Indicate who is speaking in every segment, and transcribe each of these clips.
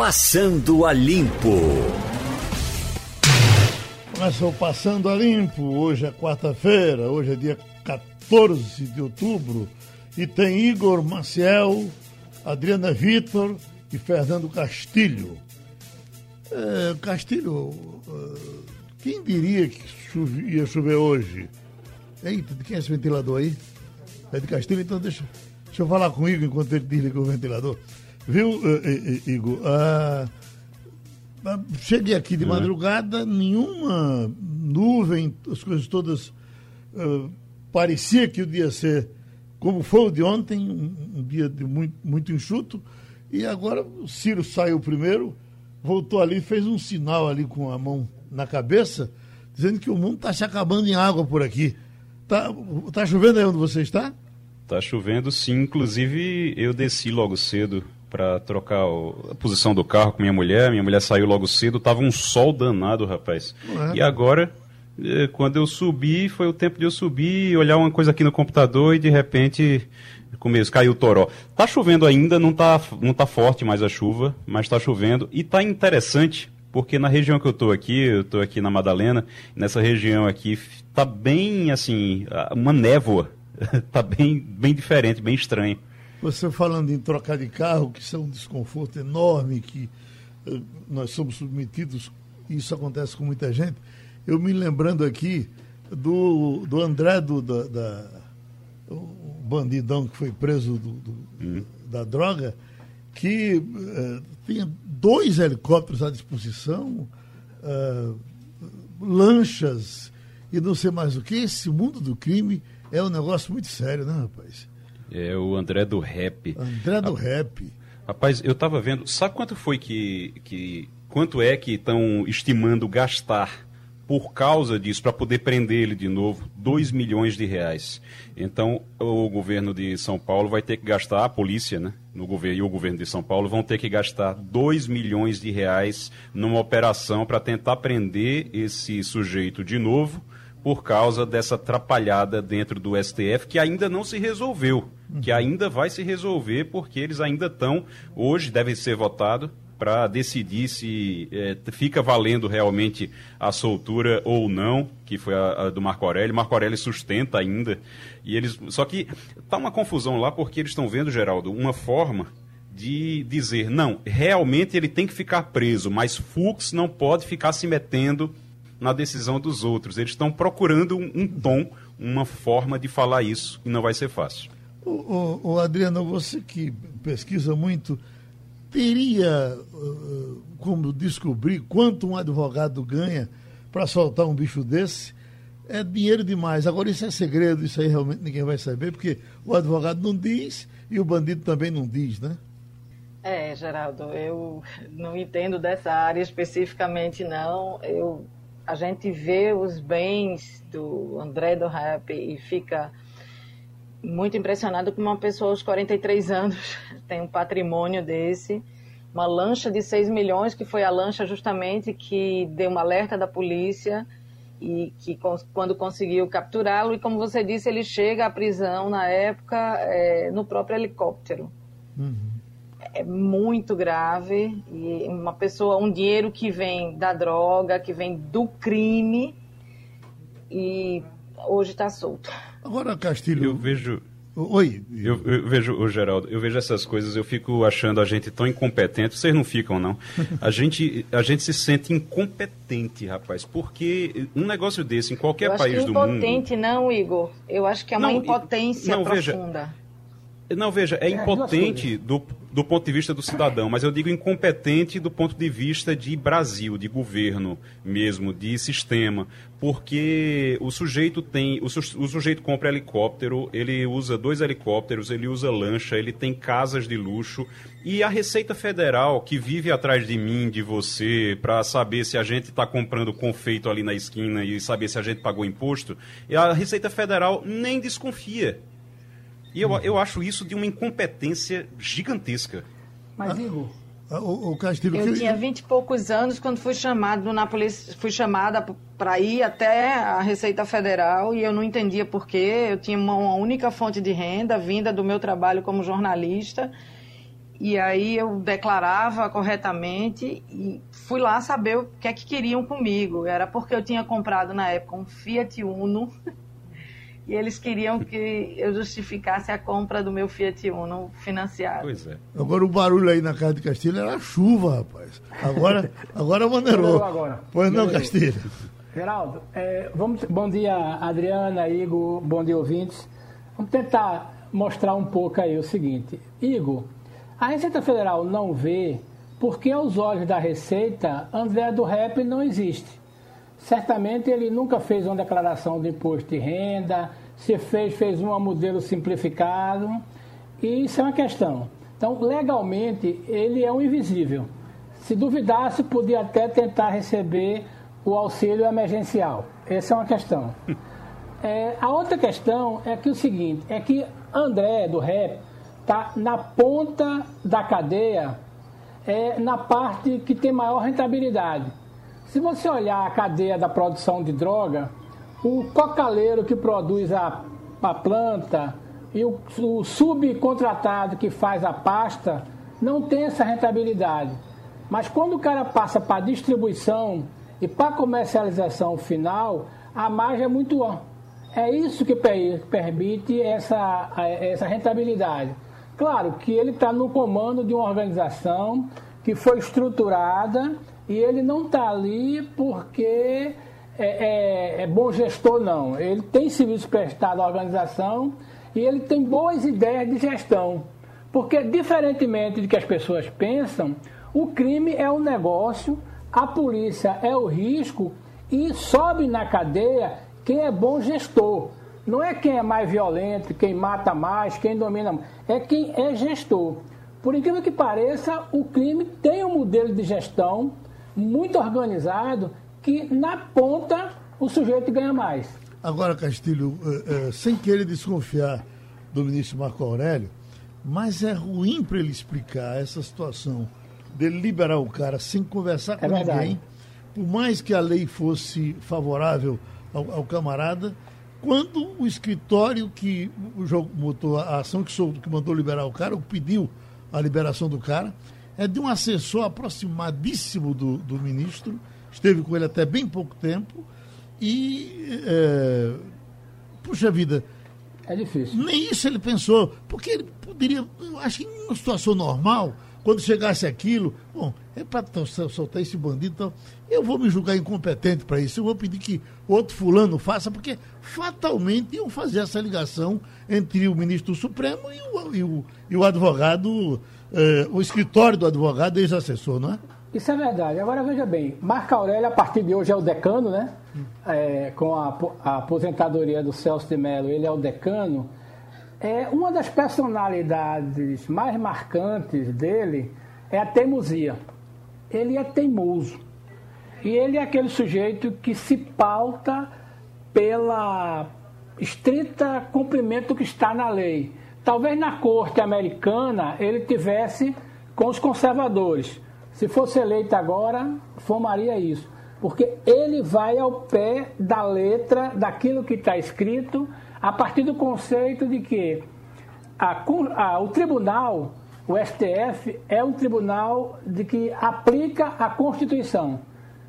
Speaker 1: Passando a Limpo.
Speaker 2: Começou Passando a Limpo. Hoje é quarta-feira, hoje é dia 14 de outubro. E tem Igor Maciel, Adriana Vitor e Fernando Castilho. É, Castilho, uh, quem diria que ia chover hoje? Eita, de quem é esse ventilador aí? É de Castilho, então deixa, deixa eu falar com o Igor enquanto ele desliga o ventilador. Viu, uh, Igor? Uh, cheguei aqui de madrugada, nenhuma nuvem, as coisas todas. parecia que o dia ia ser como foi o de ontem, um, um dia de muito, muito enxuto. E agora o Ciro saiu primeiro, voltou ali, fez um sinal ali com a mão na cabeça, dizendo que o mundo está se acabando em água por aqui. Tá, tá chovendo aí onde você está?
Speaker 3: Tá chovendo sim, inclusive eu desci logo cedo para trocar a posição do carro com minha mulher. Minha mulher saiu logo cedo, tava um sol danado, rapaz. É. E agora, eh, quando eu subi, foi o tempo de eu subir, olhar uma coisa aqui no computador e de repente começo, caiu o toró. Tá chovendo ainda, não tá, não tá forte mais a chuva, mas tá chovendo. E tá interessante, porque na região que eu tô aqui, eu tô aqui na Madalena, nessa região aqui, tá bem assim, uma névoa. tá bem, bem diferente, bem estranho.
Speaker 2: Você falando em trocar de carro, que isso é um desconforto enorme, que uh, nós somos submetidos, isso acontece com muita gente. Eu me lembrando aqui do, do André do, da, da bandidão que foi preso do, do, hum. da droga, que uh, tinha dois helicópteros à disposição, uh, lanchas e não sei mais o que. Esse mundo do crime é um negócio muito sério, né, rapaz?
Speaker 3: É o André do Rap.
Speaker 2: André do A... Rap.
Speaker 3: Rapaz, eu tava vendo. Sabe quanto foi que. que quanto é que estão estimando gastar por causa disso, para poder prender ele de novo, 2 milhões de reais. Então, o governo de São Paulo vai ter que gastar, a polícia né, no governo, e o governo de São Paulo vão ter que gastar 2 milhões de reais numa operação para tentar prender esse sujeito de novo por causa dessa atrapalhada dentro do STF que ainda não se resolveu, que ainda vai se resolver porque eles ainda estão, hoje deve ser votado, para decidir se é, fica valendo realmente a soltura ou não, que foi a, a, do Marco Aurélio. Marco Aurélio sustenta ainda. E eles, só que tá uma confusão lá porque eles estão vendo, Geraldo, uma forma de dizer, não, realmente ele tem que ficar preso, mas Fux não pode ficar se metendo na decisão dos outros. Eles estão procurando um, um, tom, uma forma de falar isso, e não vai ser fácil.
Speaker 2: O, o, o Adriano, você que pesquisa muito, teria uh, como descobrir quanto um advogado ganha para soltar um bicho desse? É dinheiro demais. Agora, isso é segredo, isso aí realmente ninguém vai saber, porque o advogado não diz e o bandido também não diz, né?
Speaker 4: É, Geraldo, eu não entendo dessa área especificamente, não. Eu, a gente vê os bens do André do Rap e fica muito impressionado com uma pessoa aos 43 anos tem um patrimônio desse. Uma lancha de 6 milhões, que foi a lancha justamente que deu um alerta da polícia e que quando conseguiu capturá-lo, e como você disse, ele chega à prisão na época é, no próprio helicóptero. Uhum. É muito grave e uma pessoa, um dinheiro que vem da droga, que vem do crime e hoje está solto.
Speaker 2: Agora, Castilho.
Speaker 3: Eu vejo.
Speaker 2: Oi.
Speaker 3: Eu, eu, vejo, o Geraldo, eu vejo essas coisas, eu fico achando a gente tão incompetente. Vocês não ficam, não. A gente, a gente se sente incompetente, rapaz, porque um negócio desse em qualquer país do mundo.
Speaker 4: Não impotente, não, Igor. Eu acho que é uma não, impotência não, profunda.
Speaker 3: Veja, não, veja, é, é impotente do, do ponto de vista do cidadão, mas eu digo incompetente do ponto de vista de Brasil, de governo mesmo, de sistema, porque o sujeito tem, o, su, o sujeito compra helicóptero, ele usa dois helicópteros, ele usa lancha, ele tem casas de luxo e a Receita Federal que vive atrás de mim, de você, para saber se a gente está comprando confeito ali na esquina e saber se a gente pagou imposto, a Receita Federal nem desconfia e eu, eu acho isso de uma incompetência gigantesca.
Speaker 4: Mas, Igor, ah, o, o Castilho, eu que... tinha vinte e poucos anos quando fui chamado na polícia, fui chamada para ir até a Receita Federal e eu não entendia por quê. Eu tinha uma, uma, única fonte de renda vinda do meu trabalho como jornalista e aí eu declarava corretamente e fui lá saber o que é que queriam comigo. Era porque eu tinha comprado na época um Fiat Uno e eles queriam que eu justificasse a compra do meu Fiat Uno financiado.
Speaker 3: Pois é.
Speaker 2: Agora o barulho aí na casa de Castilho era chuva, rapaz. Agora, agora maneirou.
Speaker 5: agora.
Speaker 2: Pois não. Castilho.
Speaker 5: Geraldo, é, vamos, bom dia, Adriana, Igor, bom dia, ouvintes. Vamos tentar mostrar um pouco aí o seguinte. Igor, a Receita Federal não vê porque aos olhos da Receita, André do Rep não existe. Certamente ele nunca fez uma declaração de imposto de renda, se fez, fez um modelo simplificado, e isso é uma questão. Então, legalmente, ele é um invisível. Se duvidasse, podia até tentar receber o auxílio emergencial. Essa é uma questão. É, a outra questão é que o seguinte, é que André do Rep está na ponta da cadeia, é, na parte que tem maior rentabilidade. Se você olhar a cadeia da produção de droga, o cocaleiro que produz a, a planta e o, o subcontratado que faz a pasta não tem essa rentabilidade. Mas quando o cara passa para distribuição e para comercialização final, a margem é muito alta. É isso que per- permite essa, essa rentabilidade. Claro que ele está no comando de uma organização que foi estruturada e ele não está ali porque é, é- é bom gestor, não. Ele tem serviço prestado à organização e ele tem boas ideias de gestão. Porque, diferentemente do que as pessoas pensam, o crime é um negócio, a polícia é o risco e sobe na cadeia quem é bom gestor. Não é quem é mais violento, quem mata mais, quem domina mais. É quem é gestor. Por incrível que pareça, o crime tem um modelo de gestão muito organizado que, na ponta, o sujeito ganha mais.
Speaker 2: Agora, Castilho, eh, eh, sem querer desconfiar do ministro Marco Aurélio, mas é ruim para ele explicar essa situação dele liberar o cara sem conversar com
Speaker 5: É
Speaker 2: ninguém, por mais que a lei fosse favorável ao, ao camarada, quando o escritório que o jogo botou a ação que, sou, que mandou liberar o cara, ou pediu a liberação do cara, é de um assessor aproximadíssimo do, do ministro, esteve com ele até bem pouco tempo, e, é, puxa vida,
Speaker 5: É difícil.
Speaker 2: nem isso ele pensou, porque ele poderia, eu acho que em uma situação normal, quando chegasse aquilo, bom, é para soltar esse bandido, então, eu vou me julgar incompetente para isso, eu vou pedir que outro fulano faça, porque fatalmente iam fazer essa ligação entre o ministro do Supremo e o, e o, e o advogado, eh, o escritório do advogado ex-assessor, não é?
Speaker 5: Isso é verdade. Agora veja bem, Marco Aurélio, a partir de hoje, é o decano, né? É, com a, a aposentadoria do Celso de Mello, ele é o decano. É, uma das personalidades mais marcantes dele é a teimosia. Ele é teimoso. E ele é aquele sujeito que se pauta pela estrita cumprimento que está na lei. Talvez na corte americana ele tivesse com os conservadores. Se fosse eleito agora, formaria isso. Porque ele vai ao pé da letra daquilo que está escrito, a partir do conceito de que a a- o tribunal, o STF, é um tribunal de que aplica a Constituição.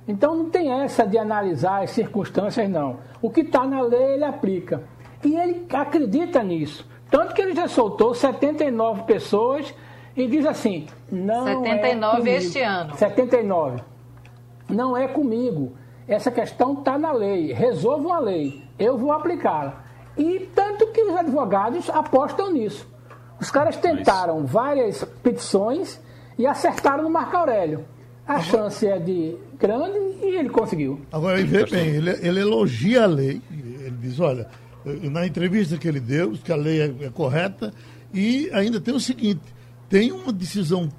Speaker 5: Então não tem essa de analisar as circunstâncias, não. O que está na lei, ele aplica. E ele acredita nisso. Tanto que ele já soltou 79 pessoas e diz assim: não. é
Speaker 4: 79
Speaker 5: comigo.
Speaker 4: este ano.
Speaker 5: 79. Não é comigo. Essa questão está na lei. Resolvam a lei. Eu vou aplicá-la. E tanto que os advogados apostam nisso. Os caras tentaram várias petições e acertaram no Marco Aurélio. A chance é de grande e ele conseguiu.
Speaker 2: Agora, ele vê bem, ele, ele elogia a lei, ele diz, olha, na entrevista que ele deu, que a lei é, é correta, e ainda tem o seguinte, tem uma decisão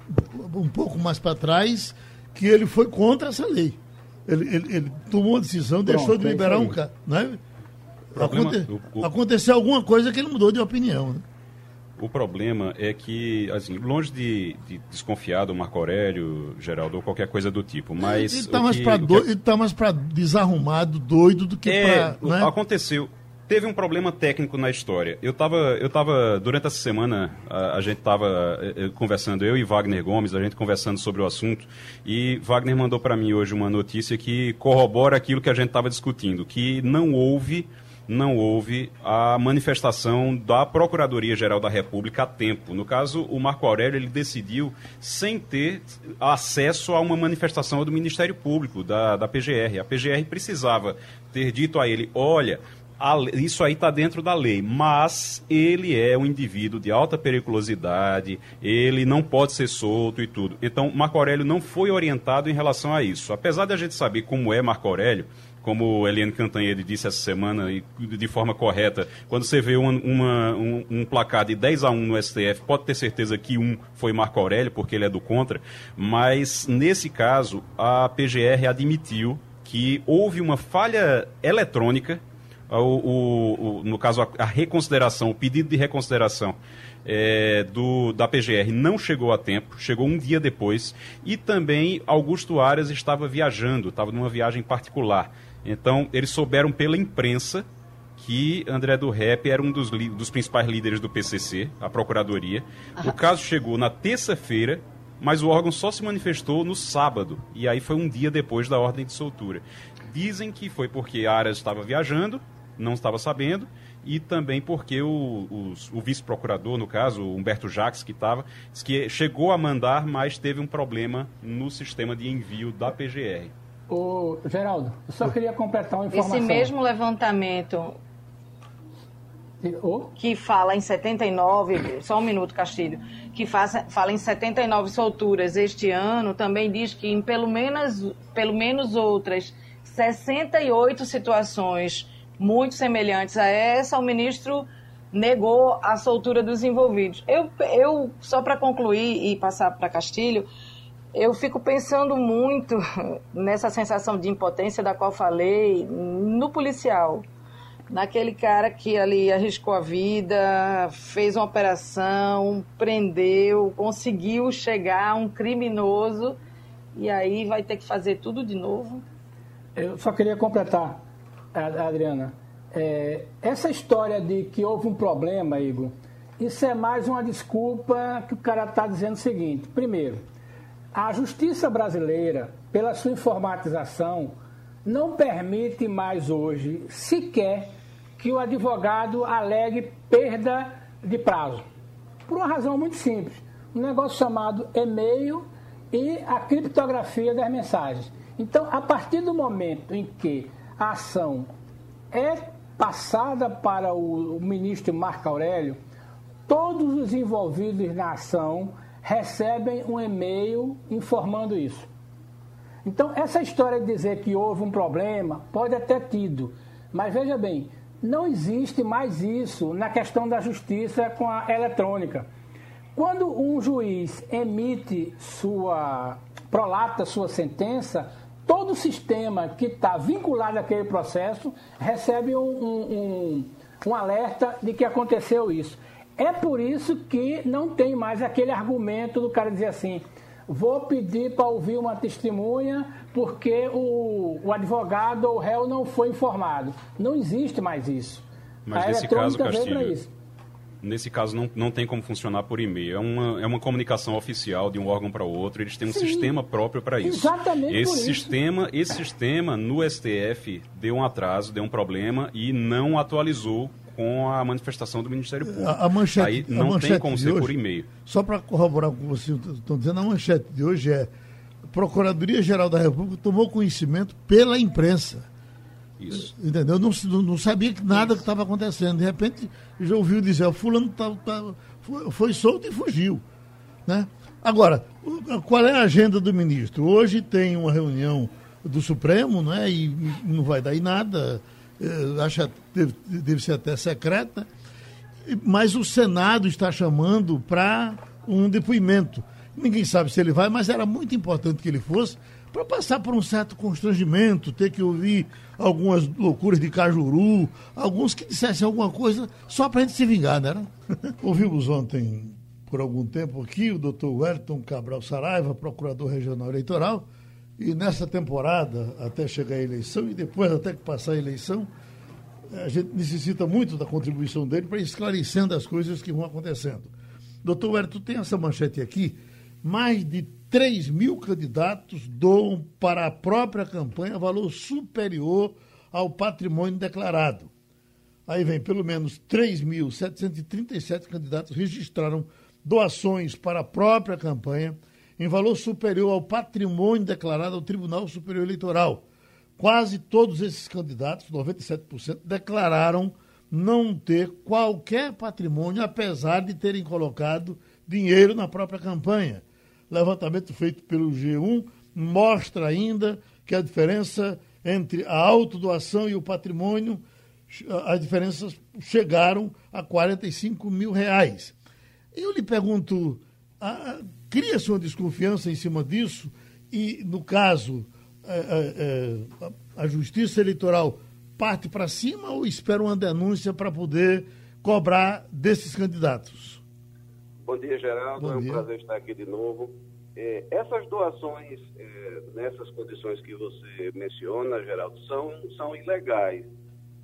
Speaker 2: um pouco mais para trás que ele foi contra essa lei. Ele, ele- ele tomou uma decisão, deixou de
Speaker 5: é
Speaker 2: liberar um cara. Né?
Speaker 3: Problema-
Speaker 2: Aconte-
Speaker 3: o- o-
Speaker 2: Aconteceu alguma coisa que ele mudou de opinião. Né?
Speaker 3: O problema é que, assim, longe de, de desconfiar do Marco Aurélio, Geraldo, ou qualquer coisa do tipo, mas...
Speaker 2: ele está mais para
Speaker 3: que
Speaker 2: ele tá mais para desarrumado, doido do que
Speaker 3: É,
Speaker 2: para. Né?
Speaker 3: aconteceu. Teve um problema técnico na história. Eu estava, eu tava, durante essa semana, a, a gente estava eh, eh, conversando, eu e Wagner Gomes, a gente conversando sobre o assunto, e Wagner mandou para mim hoje uma notícia que corrobora aquilo que a gente estava discutindo, que não houve não houve a manifestação da Procuradoria-Geral da República a tempo. No caso, o Marco Aurélio ele decidiu sem ter acesso a uma manifestação do Ministério Público, da, da PGR. A PGR precisava ter dito a ele: olha, isso aí está dentro da lei, mas ele é um indivíduo de alta periculosidade, ele não pode ser solto e tudo. Então, Marco Aurélio não foi orientado em relação a isso. Apesar de a gente saber como é Marco Aurélio, como Eliane Cantanhede disse essa semana, e de forma correta, quando você vê uma, uma, um, um, placar de 10 a 1 no STF, pode ter certeza que um foi Marco Aurélio, porque ele é do contra, mas nesse caso, a PGR admitiu que houve uma falha eletrônica, o, o, o no caso, a, a, reconsideração, o pedido de reconsideração é, do, da PGR não chegou a tempo, chegou um dia depois, e também Augusto Aras estava viajando, estava numa viagem particular. Então, eles souberam pela imprensa que André do Rep era um dos, dos principais líderes do PCC, a Procuradoria. O caso chegou na terça-feira, mas o órgão só se manifestou no sábado, e aí foi um dia depois da ordem de soltura. Dizem que foi porque Aras estava viajando, não estava sabendo, e também porque o, o, o vice-procurador, no caso, Humberto Jacques, que estava, que chegou a mandar, mas teve um problema no sistema de envio da PGR.
Speaker 5: Ô, Geraldo, eu só queria completar uma informação.
Speaker 4: Esse mesmo levantamento que fala em 79, só um minuto, Castilho, que faz, fala em 79 solturas este ano, também diz que em pelo menos, pelo menos outras 68 situações muito semelhantes a essa, o ministro negou a soltura dos envolvidos. Eu, eu só para concluir e passar para Castilho, eu fico pensando muito nessa sensação de impotência da qual falei no policial. Naquele cara que ali arriscou a vida, fez uma operação, prendeu, conseguiu chegar um criminoso e aí vai ter que fazer tudo de novo.
Speaker 5: Eu só queria completar, Adriana. É, essa história de que houve um problema, Igor, isso é mais uma desculpa que o cara está dizendo o seguinte: primeiro, a justiça brasileira, pela sua informatização, não permite mais hoje sequer que o advogado alegue perda de prazo. Por uma razão muito simples: um negócio chamado e-mail e a criptografia das mensagens. Então, a partir do momento em que a ação é passada para o ministro Marco Aurélio, todos os envolvidos na ação recebem um e-mail informando isso. Então, essa história de dizer que houve um problema pode até tido, mas veja bem, não existe mais isso na questão da justiça com a eletrônica. Quando um juiz emite sua, prolata sua sentença, todo o sistema que está vinculado àquele processo recebe um, um, um, um alerta de que aconteceu isso. É por isso que não tem mais aquele argumento do cara dizer assim: vou pedir para ouvir uma testemunha porque o, o advogado ou o réu não foi informado. Não existe mais isso.
Speaker 3: Mas A nesse caso, Castilho, nesse caso não, não tem como funcionar por e-mail. É uma, é uma comunicação oficial de um órgão para o outro. Eles têm um Sim, sistema próprio para isso.
Speaker 5: Exatamente
Speaker 3: esse
Speaker 5: por
Speaker 3: sistema,
Speaker 5: isso.
Speaker 3: Esse sistema no STF deu um atraso, deu um problema e não atualizou com a manifestação do Ministério Público.
Speaker 2: A, a manchete,
Speaker 3: Aí não
Speaker 2: manchete
Speaker 3: tem como ser
Speaker 2: hoje,
Speaker 3: por e-mail.
Speaker 2: Só para corroborar com o que vocês estão dizendo, a manchete de hoje é Procuradoria-Geral da República tomou conhecimento pela imprensa.
Speaker 3: Isso.
Speaker 2: Entendeu? Não, não sabia nada que estava acontecendo. De repente, já ouviu dizer, o fulano tá, tá, foi, foi solto e fugiu. Né? Agora, qual é a agenda do ministro? Hoje tem uma reunião do Supremo, né? E não vai dar em nada eh, acho deve, deve ser até secreta, mas o Senado está chamando para um depoimento. Ninguém sabe se ele vai, mas era muito importante que ele fosse para passar por um certo constrangimento, ter que ouvir algumas loucuras de Cajuru, alguns que dissessem alguma coisa só para a gente se vingar, né? Ouvimos ontem, por algum tempo aqui, o doutor Wellington Cabral Saraiva, procurador regional eleitoral, e nessa temporada, até chegar a eleição, e depois até que passar a eleição, a gente necessita muito da contribuição dele para esclarecendo as coisas que vão acontecendo. Doutor Wellington, tem essa manchete aqui. Mais de 3 mil candidatos doam para a própria campanha valor superior ao patrimônio declarado. Aí vem, pelo menos 3.737 candidatos registraram doações para a própria campanha em valor superior ao patrimônio declarado ao Tribunal Superior Eleitoral. Quase todos esses candidatos, 97%, declararam não ter qualquer patrimônio, apesar de terem colocado dinheiro na própria campanha. Levantamento feito pelo G1 mostra ainda que a diferença entre a autodoação e o patrimônio, as diferenças chegaram a 45 mil reais. Eu lhe pergunto, cria-se uma desconfiança em cima disso? E, no caso, é, é, é a Justiça Eleitoral parte para cima ou espera uma denúncia para poder cobrar desses candidatos?
Speaker 6: Bom dia, Geraldo. Bom é um dia. prazer estar aqui de novo. É, essas doações, é, nessas condições que você menciona, Geraldo, são, são ilegais.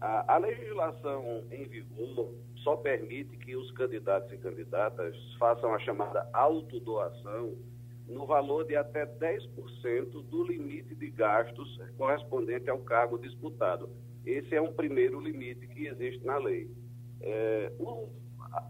Speaker 6: A, a, legislação em vigor só permite que os candidatos e candidatas façam a chamada autodoação no valor de até 10% do limite de gastos correspondente ao cargo disputado. Esse é um primeiro limite que existe na lei. É, o,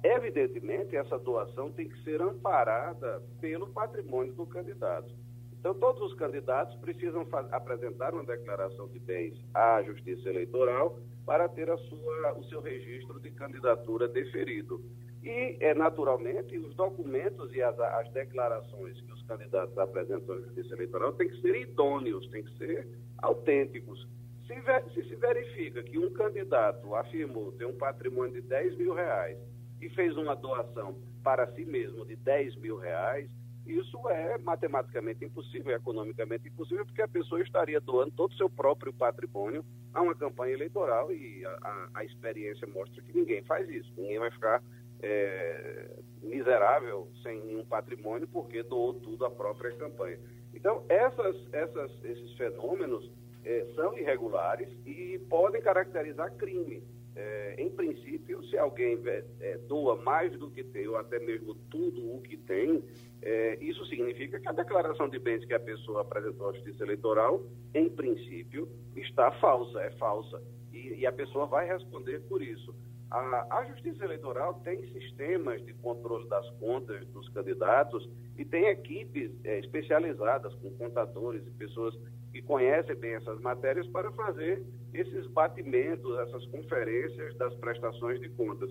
Speaker 6: evidentemente, essa doação tem que ser amparada pelo patrimônio do candidato. Então, todos os candidatos precisam apresentar uma declaração de bens à Justiça Eleitoral para ter a sua, o seu registro de candidatura deferido. E, é, naturalmente, os documentos e as, as declarações que os candidatos apresentam à Justiça Eleitoral têm que ser idôneos, têm que ser autênticos. Se, se, se verifica que um candidato afirmou ter um patrimônio de 10 mil reais e fez uma doação para si mesmo de 10 mil reais, isso é matematicamente impossível, economicamente impossível, porque a pessoa estaria doando todo o seu próprio patrimônio a uma campanha eleitoral e a, a, a experiência mostra que ninguém faz isso. Ninguém vai ficar é, miserável sem nenhum patrimônio porque doou tudo à própria campanha. Então, essas, essas, esses fenômenos é, são irregulares e podem caracterizar crime. É, em princípio, se alguém é, doa mais do que tem, ou até mesmo tudo o que tem, é, isso significa que a declaração de bens que a pessoa apresentou à Justiça Eleitoral, em princípio, está falsa, é falsa. E, e a pessoa vai responder por isso. A, a, Justiça Eleitoral tem sistemas de controle das contas dos candidatos e tem equipes é, especializadas com contadores e pessoas que conhecem bem essas matérias para fazer esses batimentos, essas conferências das prestações de contas.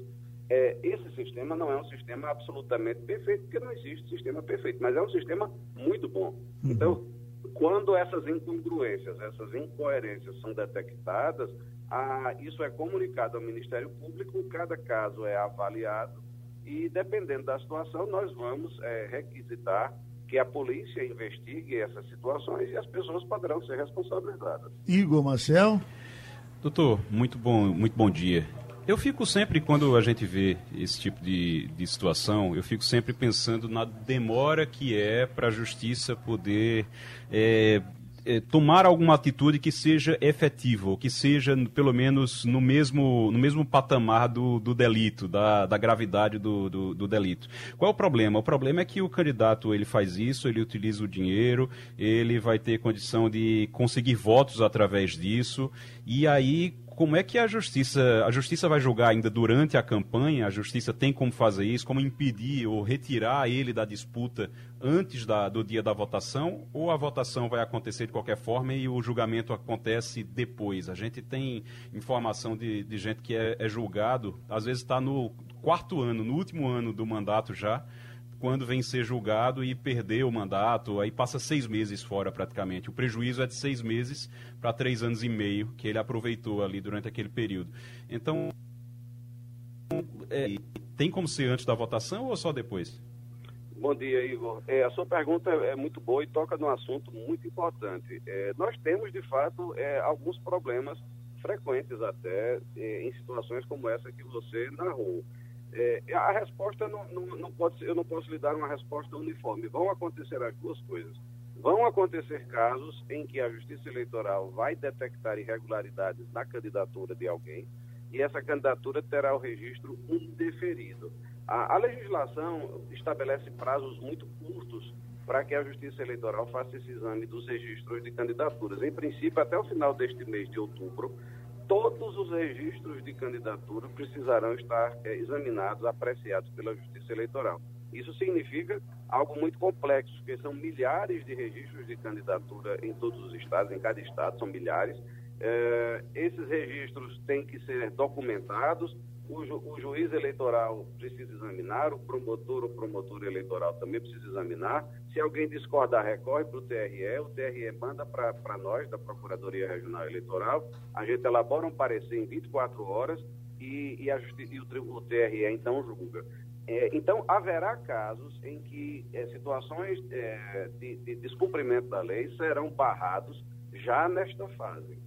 Speaker 6: É, esse sistema não é um sistema absolutamente perfeito, porque não existe sistema perfeito, mas é um sistema muito bom. Uhum. Então, quando essas incongruências, essas incoerências são detectadas, ah, isso é comunicado ao Ministério Público, cada caso é avaliado e, dependendo da situação, nós vamos é, requisitar que a polícia investigue essas situações e as pessoas poderão ser responsabilizadas.
Speaker 2: Igor Marcel.
Speaker 3: Doutor, muito bom, muito bom dia. Eu fico sempre, quando a gente vê esse tipo de, de situação, eu fico sempre pensando na demora que é para a justiça poder é, é, tomar alguma atitude que seja efetiva, que seja, pelo menos, no mesmo, no mesmo patamar do, do delito, da, da gravidade do, do, do, delito. Qual é o problema? O problema é que o candidato ele faz isso, ele utiliza o dinheiro, ele vai ter condição de conseguir votos através disso, e aí como é que a justiça, a justiça vai julgar ainda durante a campanha? A justiça tem como fazer isso, como impedir ou retirar ele da disputa antes da, do dia da votação? Ou a votação vai acontecer de qualquer forma e o julgamento acontece depois? A gente tem informação de, de gente que é, é julgado, às vezes está no quarto ano, no último ano do mandato já quando vem ser julgado e perder o mandato, aí passa seis meses fora praticamente. O prejuízo é de seis meses para três anos e meio que ele aproveitou ali durante aquele período. Então, é, tem como ser antes da votação ou só depois?
Speaker 6: Bom dia, Igor. É, a sua pergunta é muito boa e toca num assunto muito importante. É, nós temos, de fato, é, alguns problemas frequentes até é, em situações como essa que você narrou. É, a resposta não, não, não, pode ser, eu não posso lhe dar uma resposta uniforme. Vão acontecer as duas coisas. Vão acontecer casos em que a Justiça Eleitoral vai detectar irregularidades na candidatura de alguém, e essa candidatura terá o registro indeferido. A, a legislação estabelece prazos muito curtos para que a Justiça Eleitoral faça esse exame dos registros de candidaturas. Em princípio, até o final deste mês de outubro, todos os registros de candidatura precisarão estar é, examinados, apreciados pela Justiça Eleitoral. Isso significa algo muito complexo, porque são milhares de registros de candidatura em todos os estados, em cada estado são milhares. É, esses registros têm que ser documentados, o, ju, o, juiz eleitoral precisa examinar, o promotor ou promotor eleitoral também precisa examinar. Se alguém discordar, recorre para o TRE, o TRE manda para nós, da Procuradoria Regional Eleitoral, a gente elabora um parecer em 24 horas e, e, a, e o, o, TRE então julga. É, então, haverá casos em que é, situações é, de, de descumprimento da lei serão barrados já nesta fase.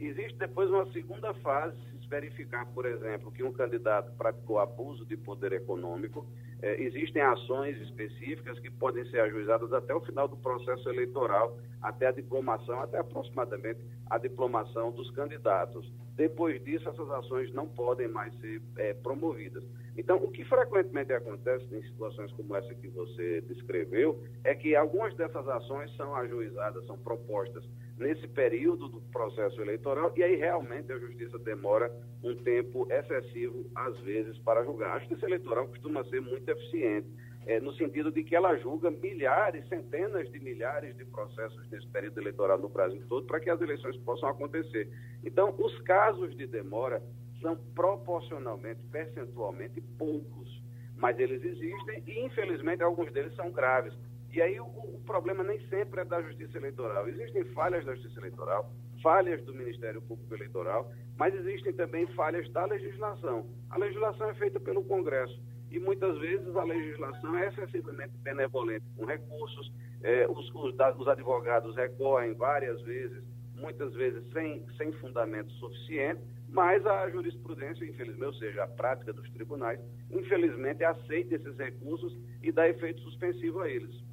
Speaker 6: Existe depois uma segunda fase, verificar, por exemplo, que um candidato praticou abuso de poder econômico, é, existem ações específicas que podem ser ajuizadas até o final do processo eleitoral, até a diplomação, até aproximadamente a diplomação dos candidatos. Depois disso, essas ações não podem mais ser é, promovidas. Então, o que frequentemente acontece em situações como essa que você descreveu é que algumas dessas ações são ajuizadas, são propostas nesse período do processo eleitoral, e aí realmente a justiça demora um tempo excessivo, às vezes, para julgar. A justiça eleitoral costuma ser muito eficiente, é, no sentido de que ela julga milhares, centenas de milhares de processos nesse período eleitoral no Brasil todo, para que as eleições possam acontecer. Então, os casos de demora são proporcionalmente, percentualmente poucos, mas eles existem e, infelizmente, alguns deles são graves. E aí o, o, problema nem sempre é da Justiça Eleitoral. Existem falhas da Justiça Eleitoral, falhas do Ministério Público Eleitoral, mas existem também falhas da legislação. A legislação é feita pelo Congresso e muitas vezes a legislação é excessivamente benevolente com recursos, é, os, os, os advogados recorrem várias vezes, muitas vezes sem, sem fundamento suficiente, mas a jurisprudência, infelizmente, ou seja, a prática dos tribunais, infelizmente aceita esses recursos e dá efeito suspensivo a eles.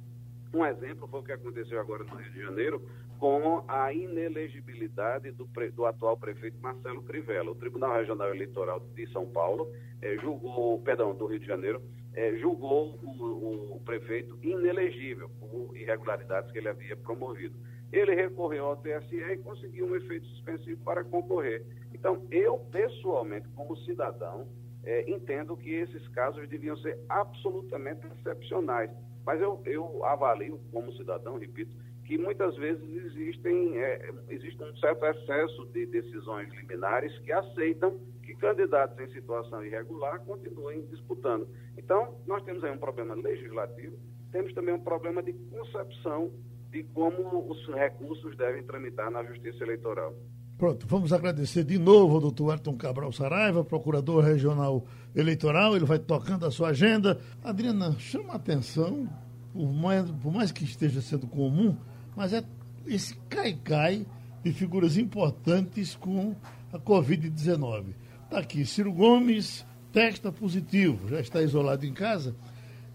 Speaker 6: Um exemplo foi o que aconteceu agora no Rio de Janeiro com a inelegibilidade do, do atual prefeito Marcelo Crivella. O Tribunal Regional Eleitoral de São Paulo eh, julgou, perdão, do Rio de Janeiro, eh, julgou o, o, prefeito inelegível por irregularidades que ele havia promovido. Ele recorreu ao TSE e conseguiu um efeito suspensivo para concorrer. Então, eu, pessoalmente, como cidadão, eh, entendo que esses casos deviam ser absolutamente excepcionais mas eu, eu avalio, como cidadão, repito, que muitas vezes existem, é, existe um certo excesso de decisões liminares que aceitam que candidatos em situação irregular continuem disputando. Então, nós temos aí um problema legislativo, temos também um problema de concepção de como os recursos devem tramitar na Justiça Eleitoral.
Speaker 2: Pronto, vamos agradecer de novo ao doutor Ayrton Cabral Saraiva, procurador regional eleitoral, ele vai tocando a sua agenda. Adriana, chama a atenção, por mais, por mais que esteja sendo comum, mas é esse cai-cai de figuras importantes com a Covid-19. Está aqui, Ciro Gomes testa positivo, já está isolado em casa.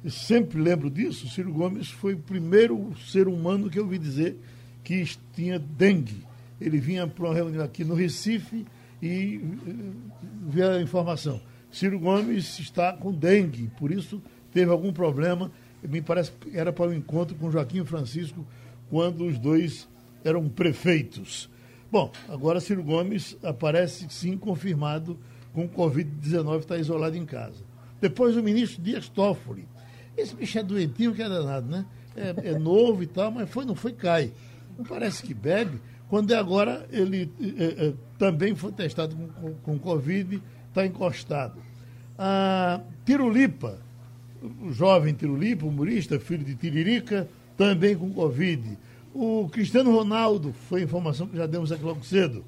Speaker 2: Eu sempre lembro disso, Ciro Gomes foi o primeiro ser humano que eu ouvi dizer que tinha dengue ele vinha para uma reunião aqui no Recife e eh, via a informação. Ciro Gomes está com dengue, por isso teve algum problema. Me parece que era para o um encontro com Joaquim Francisco, quando os dois eram prefeitos. Bom, agora Ciro Gomes aparece sim confirmado com Covid-19, está isolado em casa. Depois o ministro Dias Toffoli. Esse bicho é doentinho que é danado, né? É, é novo e tal, mas foi, não foi cai. Não parece que bebe quando é agora ele é, é, também foi testado com, com, com Covid, está encostado. A Tirulipa, o jovem Tirulipa, humorista, filho de Tiririca, também com Covid. O Cristiano Ronaldo, foi informação que já demos aqui logo cedo.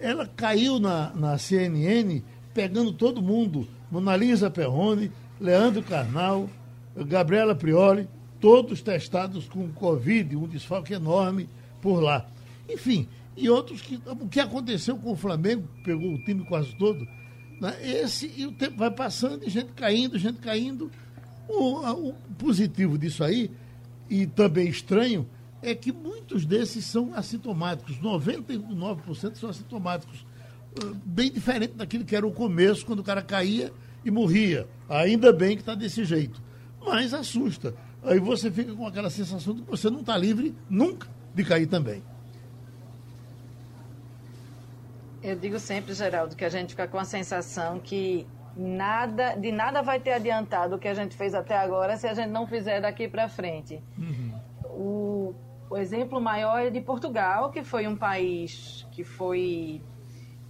Speaker 2: Ela caiu na, na CNN, pegando todo mundo. Mona Lisa Perrone, Leandro Carnal, Gabriela Prioli, todos testados com Covid, um desfalque enorme por lá. Enfim, e outros que. O que aconteceu com o Flamengo, pegou o time quase todo. Né? Esse, e o tempo vai passando, e gente caindo, gente caindo. O, o positivo disso aí, e também estranho, é que muitos desses são assintomáticos. 99% são assintomáticos. uh, bem diferente daquilo que era o começo, quando o cara caía e morria. Ainda bem que está desse jeito. Mas assusta. Aí você fica com aquela sensação de que você não está livre nunca de cair também.
Speaker 4: Eu digo sempre, Geraldo, que a gente fica com a sensação que nada, de nada vai ter adiantado o que a gente fez até agora se a gente não fizer daqui para frente. Uhum. O, o exemplo maior é de Portugal, que foi um país que foi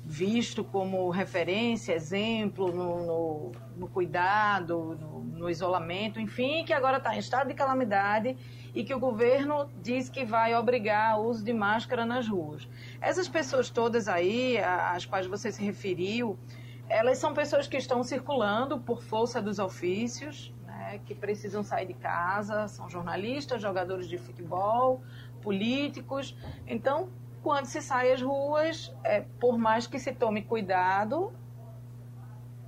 Speaker 4: visto como referência, exemplo no, no, no cuidado, no, no, isolamento, enfim, que agora está em estado de calamidade e que o governo diz que vai obrigar o uso de máscara nas ruas. Essas pessoas todas aí, às quais você se referiu, elas são pessoas que estão circulando por força dos ofícios, né, que precisam sair de casa, são jornalistas, jogadores de futebol, políticos. Então, quando se sai às ruas, é, por mais que se tome cuidado,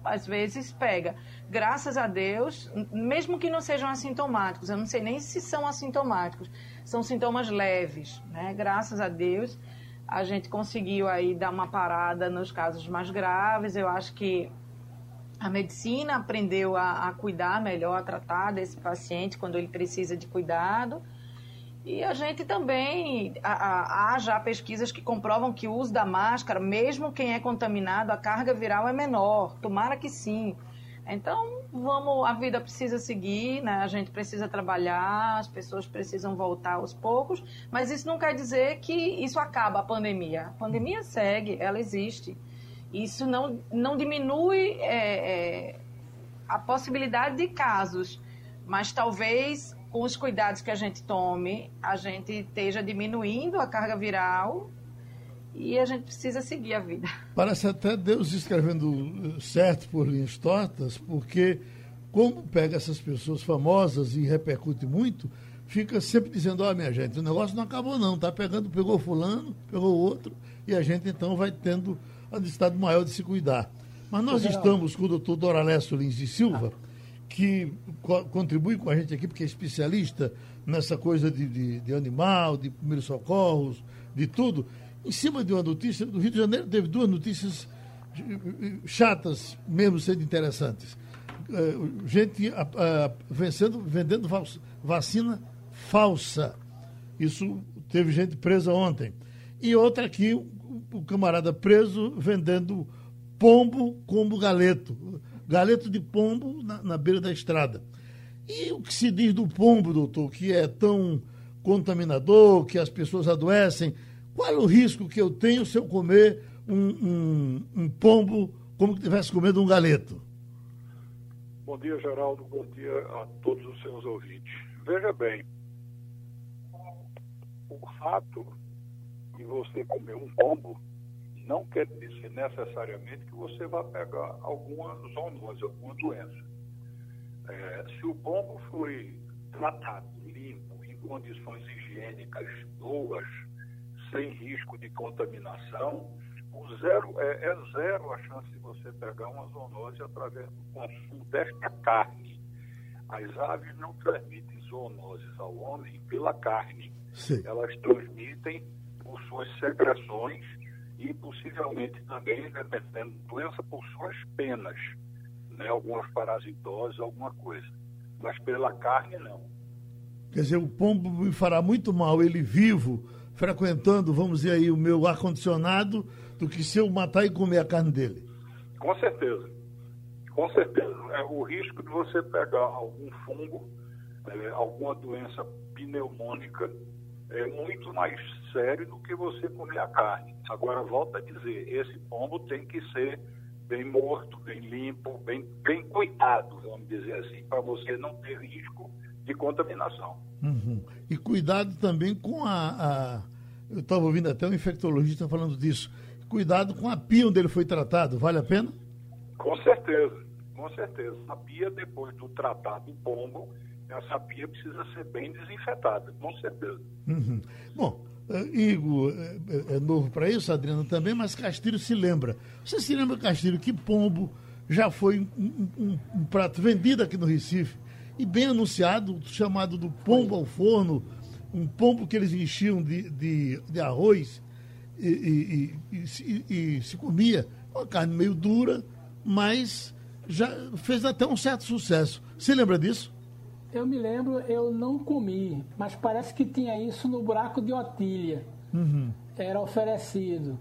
Speaker 4: às vezes pega. Graças a Deus, mesmo que não sejam assintomáticos, eu não sei nem se são assintomáticos, são sintomas leves, né? Graças a Deus, a gente conseguiu aí dar uma parada nos casos mais graves. Eu acho que a medicina aprendeu a, a cuidar melhor, a tratar desse paciente quando ele precisa de cuidado. E a gente também, há, já pesquisas que comprovam que o uso da máscara, mesmo quem é contaminado, a carga viral é menor. Tomara que sim. Então, vamos, a vida precisa seguir, né? A gente precisa trabalhar, as pessoas precisam voltar aos poucos, mas isso não quer dizer que isso acaba a pandemia. A pandemia segue, ela existe. Isso não, não diminui é, é, a possibilidade de casos, mas talvez com os cuidados que a gente tome, a gente esteja diminuindo a carga viral e a gente precisa seguir a vida.
Speaker 2: Parece até Deus escrevendo eh, certo por linhas tortas, porque como pega essas pessoas famosas e repercute muito, fica sempre dizendo, ó oh, minha gente, o negócio não acabou não, tá pegando, pegou fulano, pegou outro, e a gente então vai tendo a necessidade maior de se cuidar. Mas nós estamos com o doutor Doralécio Lins de Silva, que co contribui com a gente aqui, porque é especialista nessa coisa de, de, de, animal, de primeiros socorros, de tudo. Em cima de uma notícia, do Rio de Janeiro teve duas notícias chatas, mesmo sendo interessantes. Gente vencendo, vendendo vacina falsa. Isso teve gente presa ontem. E outra aqui, o, o camarada preso vendendo pombo como galeto galeto de pombo na, na beira da estrada. E o que se diz do pombo, doutor, que é tão contaminador, que as pessoas adoecem, qual o risco que eu tenho se eu comer um, um, um pombo como que estivesse comendo um galeto?
Speaker 7: Bom dia, Geraldo. Bom dia a todos os seus ouvintes. Veja bem, o fato de você comer um pombo não quer dizer necessariamente que você vai pegar alguma zoonose, alguma doença. É, se o pombo foi tratado limpo, em condições higiênicas boas, sem risco de contaminação, o zero, é, é zero a chance de você pegar uma zoonose através do consumo desta carne. As aves não transmitem zoonoses ao homem pela carne. Sim. Elas transmitem por suas secreções e possivelmente também, dependendo da doença, por suas penas, né? algumas parasitoses, alguma coisa. Mas pela carne, não.
Speaker 2: Quer dizer, o pombo me fará muito mal, ele vivo, frequentando, vamos dizer aí, o meu ar-condicionado, do que se eu matar e comer a carne dele.
Speaker 7: Com certeza. Com certeza. É, o risco de você pegar algum fungo, é, alguma doença pneumônica, é muito mais sério do que você comer a carne. Agora, volta a dizer, esse pombo tem que ser bem morto, bem limpo, bem, bem cuidado, vamos dizer assim, para você não ter risco de contaminação.
Speaker 2: Uhum. E cuidado também com a. a... Eu estava ouvindo até um infectologista falando disso. Cuidado com a pia onde ele foi tratado, vale a pena?
Speaker 7: Com certeza, com certeza. A pia, depois do tratado do pombo, essa pia precisa ser bem desinfetada, com certeza.
Speaker 2: Uhum. Bom, uh, Igor é, é, novo para isso, Adriana também, mas Castilho se lembra. Você se lembra, Castilho, que pombo já foi um, um, um prato vendido aqui no Recife e bem anunciado, chamado do pombo ao forno, um pombo que eles enchiam de, de, de arroz e, e, e, e, se comia uma carne meio dura, mas já fez até um certo sucesso. Você lembra disso?
Speaker 5: Eu me lembro, eu não comi, mas parece que tinha isso no buraco de Otília. Uhum. Era oferecido.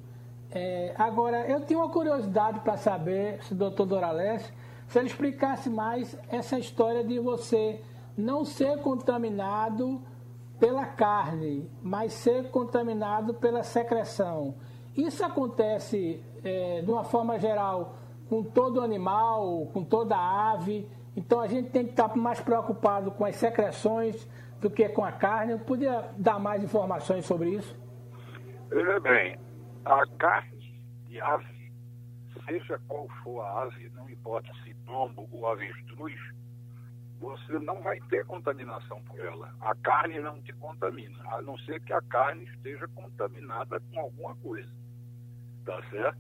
Speaker 5: É, agora, eu tenho uma curiosidade para saber, se o doutor Dorales, se ele explicasse mais essa história de você não ser contaminado pela carne, mas ser contaminado pela secreção. Isso acontece é, de uma forma geral com todo animal, com toda ave. Então a gente tem que estar mais preocupado com as secreções do que com a carne. Eu podia dar mais informações sobre isso?
Speaker 7: Veja bem, a carne de ave, seja qual for a ave, não importa se pombo ou avestruz, você não vai ter contaminação por ela. A carne não te contamina, a não ser que a carne esteja contaminada com alguma coisa. Tá certo?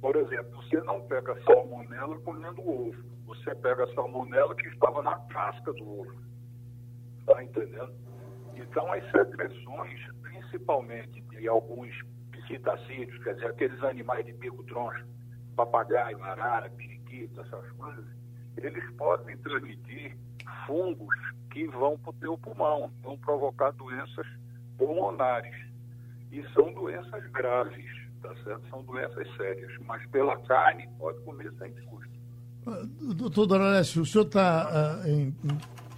Speaker 7: Por exemplo, você não pega salmonela comendo ovo. Você pega salmonela que estava na casca do ovo. Tá entendendo? Então, as secreções, principalmente de alguns psitacídeos, quer dizer, aqueles animais de bico troncho, papagaio, arara, periquito, essas coisas, eles podem transmitir fungos que vão para o teu pulmão, vão provocar doenças pulmonares. E são doenças graves, tá certo? São doenças sérias, mas pela carne pode comer sem custo.
Speaker 2: Ah, doutor Doralécio, o senhor está uh, em,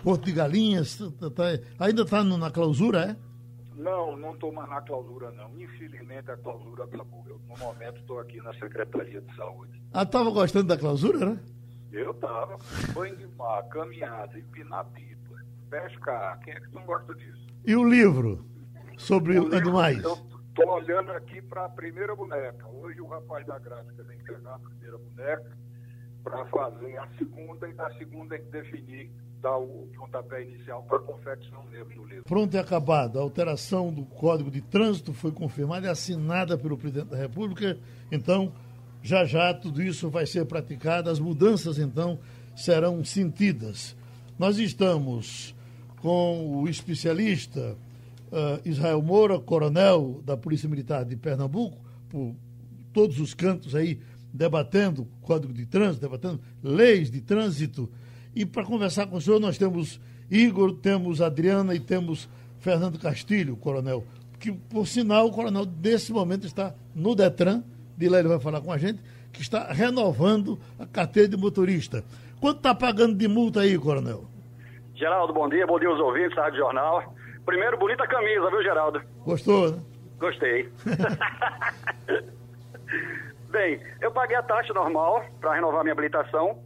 Speaker 2: Porto de Galinhas, tá, tá, ainda está na clausura, é?
Speaker 7: Não, não estou mais na clausura, não. Infelizmente a clausura acabou. Eu, no momento, estou aqui na Secretaria de Saúde.
Speaker 2: Ah, estava gostando da clausura, né?
Speaker 7: Eu tava. Banho de mar, caminhada, empinar pipa, pescar. Quem é que não gosta disso?
Speaker 2: E o livro sobre o animais?
Speaker 7: Eu tô olhando aqui para a primeira boneca. Hoje o rapaz da gráfica vem pegar a primeira boneca para fazer a segunda e da segunda tem que definir dar o pontapé inicial para a confecção mesmo do livro.
Speaker 2: Pronto e acabado. A alteração do Código de Trânsito foi confirmada e assinada pelo Presidente da República. Então, já já tudo isso vai ser praticado, as mudanças então serão sentidas. Nós estamos com o especialista uh, Israel Moura, coronel da Polícia Militar de Pernambuco, por todos os cantos aí, debatendo Código de Trânsito, debatendo leis de trânsito. E para conversar com o senhor, nós temos Igor, temos Adriana e temos Fernando Castilho, coronel. Que, por sinal, o coronel, nesse momento, está no Detran de lá ele vai falar com a gente, que está renovando a carteira de motorista. Quanto está pagando de multa aí, coronel?
Speaker 8: Geraldo, bom dia, bom dia aos ouvintes da Rádio Jornal. Primeiro, bonita camisa, viu, Geraldo?
Speaker 2: Gostou, né?
Speaker 8: Gostei. Bem, eu paguei a taxa normal para renovar minha habilitação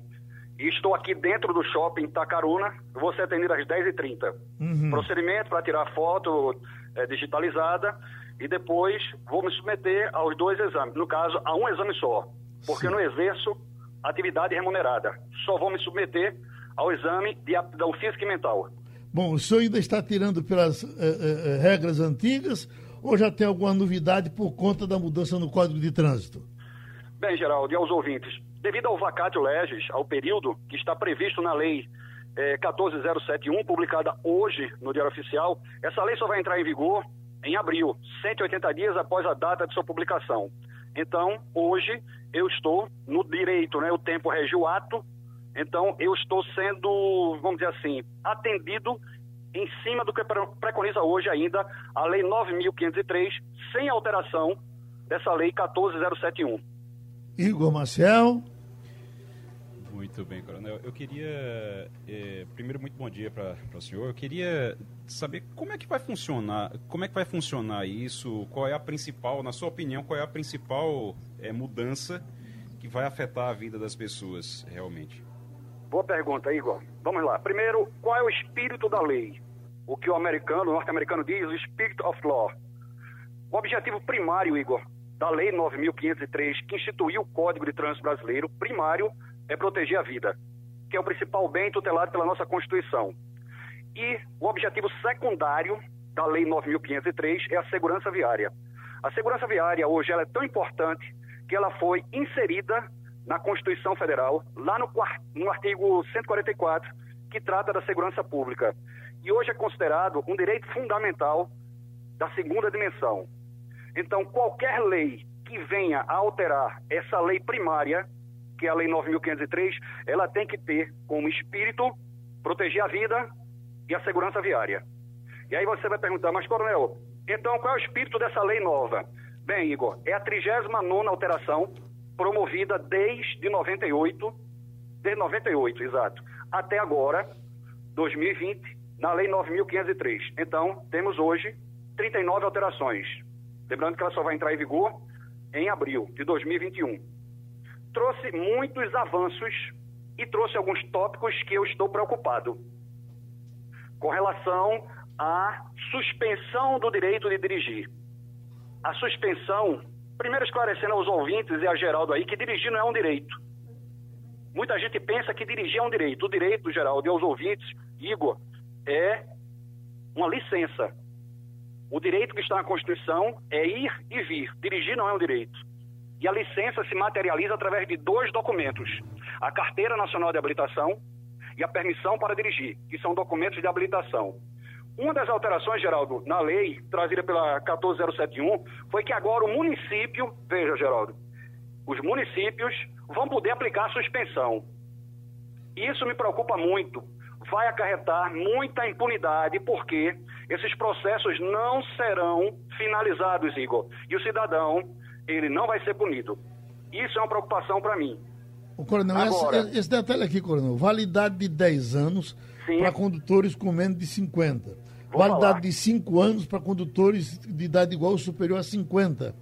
Speaker 8: estou aqui dentro do shopping Tacaruna. Vou ser atendido às 10h30. Uhum. Procedimento para tirar foto é, digitalizada e depois vou me submeter aos dois exames, no caso, a um exame só, porque Sim. eu não exerço atividade remunerada. Só vou me submeter ao exame de aptidão física e mental.
Speaker 2: Bom, o senhor ainda está tirando pelas eh, eh, regras antigas ou já tem alguma novidade por conta da mudança no Código de Trânsito?
Speaker 8: Bem, Geraldo, e aos ouvintes, devido ao vacatio legis, ao período que está previsto na lei 14071, publicada hoje no Diário Oficial, essa lei só vai entrar em vigor em abril, 180 dias após a data de sua publicação. Então, hoje, eu estou no direito, né? O tempo rege o ato, então eu estou sendo, vamos dizer assim, atendido em cima do que preconiza hoje ainda a Lei 9.503, sem alteração dessa Lei 14071.
Speaker 2: Igor Marcel.
Speaker 3: Muito bem, coronel. Eu queria, é, primeiro, muito bom dia para o senhor. Eu queria saber como é que vai funcionar, como é que vai funcionar isso, qual é a principal, na sua opinião, qual é a principal é, mudança que vai afetar a vida das pessoas realmente?
Speaker 8: Boa pergunta, Igor. Vamos lá. Primeiro, qual é o espírito da lei? O que o americano, norte-americano diz, o spirit of law. O objetivo primário, Igor, da Lei 9.503, que instituiu o Código de Trânsito Brasileiro, primário é proteger a vida, que é o principal bem tutelado pela nossa Constituição. E o objetivo secundário da Lei 9.503 é a segurança viária. A segurança viária hoje ela é tão importante que ela foi inserida na Constituição Federal, lá no, no artigo 144, que trata da segurança pública. E hoje é considerado um direito fundamental da segunda dimensão. Então, qualquer lei que venha a alterar essa lei primária, que é a Lei 9.503, ela tem que ter como espírito proteger a vida e a segurança viária. E aí você vai perguntar, mas Coronel, então qual é o espírito dessa lei nova? Bem, Igor, é a 39 alteração promovida desde 98, desde 98, exato, até agora, 2020, na Lei 9.503. Então, temos hoje 39 alterações. Lembrando que ela só vai entrar em vigor em abril de 2021. Trouxe muitos avanços e trouxe alguns tópicos que eu estou preocupado. Com relação à suspensão do direito de dirigir. A suspensão, primeiro esclarecendo aos ouvintes e a Geraldo aí, que dirigir não é um direito. Muita gente pensa que dirigir é um direito. O direito, Geraldo, e aos ouvintes, Igor, é uma licença. O direito que está na Constituição é ir e vir. Dirigir não é um direito. E a licença se materializa através de dois documentos: a Carteira Nacional de Habilitação e a permissão para dirigir, que são documentos de habilitação. Uma das alterações, Geraldo, na lei trazida pela 14071 foi que agora o município, veja, Geraldo, os municípios vão poder aplicar suspensão. Isso me preocupa muito. Vai acarretar muita impunidade, porque esses processos não serão finalizados, Igor. E o cidadão, ele não vai ser punido. Isso é uma preocupação para mim.
Speaker 2: O coronel, Agora, esse, esse, detalhe aqui, coronel, validade de 10 anos para condutores com menos de 50. validade falar. de 5 anos para condutores de idade igual ou superior a 50.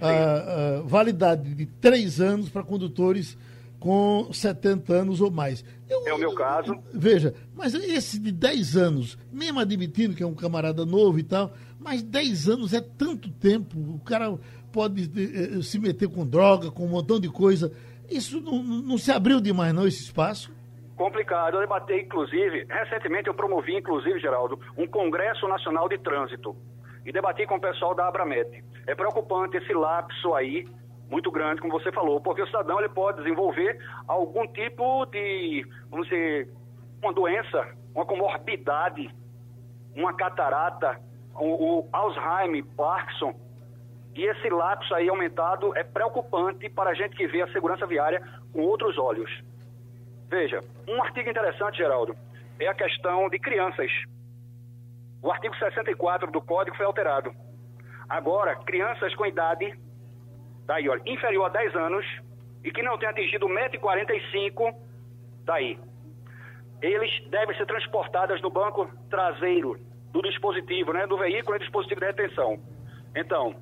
Speaker 2: Ah, ah, validade de 3 anos para condutores com 70 anos ou mais.
Speaker 8: Eu, é o meu caso.
Speaker 2: Veja, mas esse de 10 anos, mesmo admitindo que é um camarada novo e tal, mas 10 anos é tanto tempo, o cara pode eh, se meter com droga, com um montão de coisa. Isso não, não se abriu demais, não, esse espaço?
Speaker 8: Complicado. Eu debatei, inclusive, recentemente eu promovi, inclusive, Geraldo, um Congresso Nacional de Trânsito. E debati com o pessoal da Abramet. É preocupante esse lapso aí muito grande, como você falou, porque o cidadão ele pode desenvolver algum tipo de, vamos dizer, uma doença, uma comorbidade, uma catarata, o, o Alzheimer, Parkinson, e esse lapso aí aumentado é preocupante para a gente que vê a segurança viária com outros olhos. Veja, um artigo interessante, Geraldo, é a questão de crianças. O artigo 64 do Código foi alterado. Agora, crianças com idade daí, olha, inferior a 10 anos e que não tem atingido 1,45m, daí. Eles devem ser transportados no banco traseiro do dispositivo, né, do veículo e dispositivo de retenção. Então,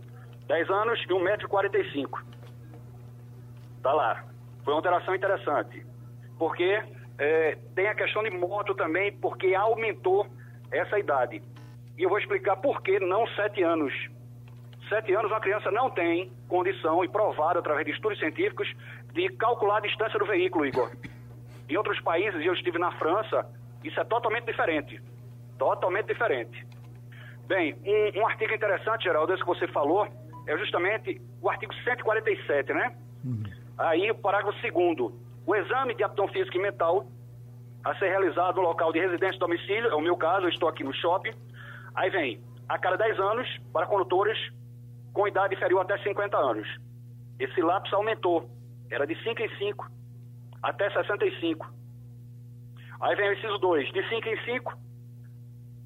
Speaker 8: 10 anos e 1,45m. Tá lá. Foi uma alteração interessante. Porque é, tem a questão de moto também, porque aumentou essa idade. E eu vou explicar por que não 7 anos sete anos, uma criança não tem condição, e provado através de estudos científicos, de calcular a distância do veículo, Igor. Em outros países, eu estive na França, isso é totalmente diferente. Totalmente diferente. Bem, um, um artigo interessante, Geraldo, esse que você falou, é justamente o artigo 147, né? Uhum. Aí, o parágrafo 2 o exame de aptidão física e mental a ser realizado no local de residência e domicílio, é o meu caso, eu estou aqui no shopping. Aí vem, a cada 10 anos, para condutores com idade inferior até 50 anos. Esse lapso aumentou, era de 5 em 5 até 65. Aí vem o inciso 2, de 5 em 5,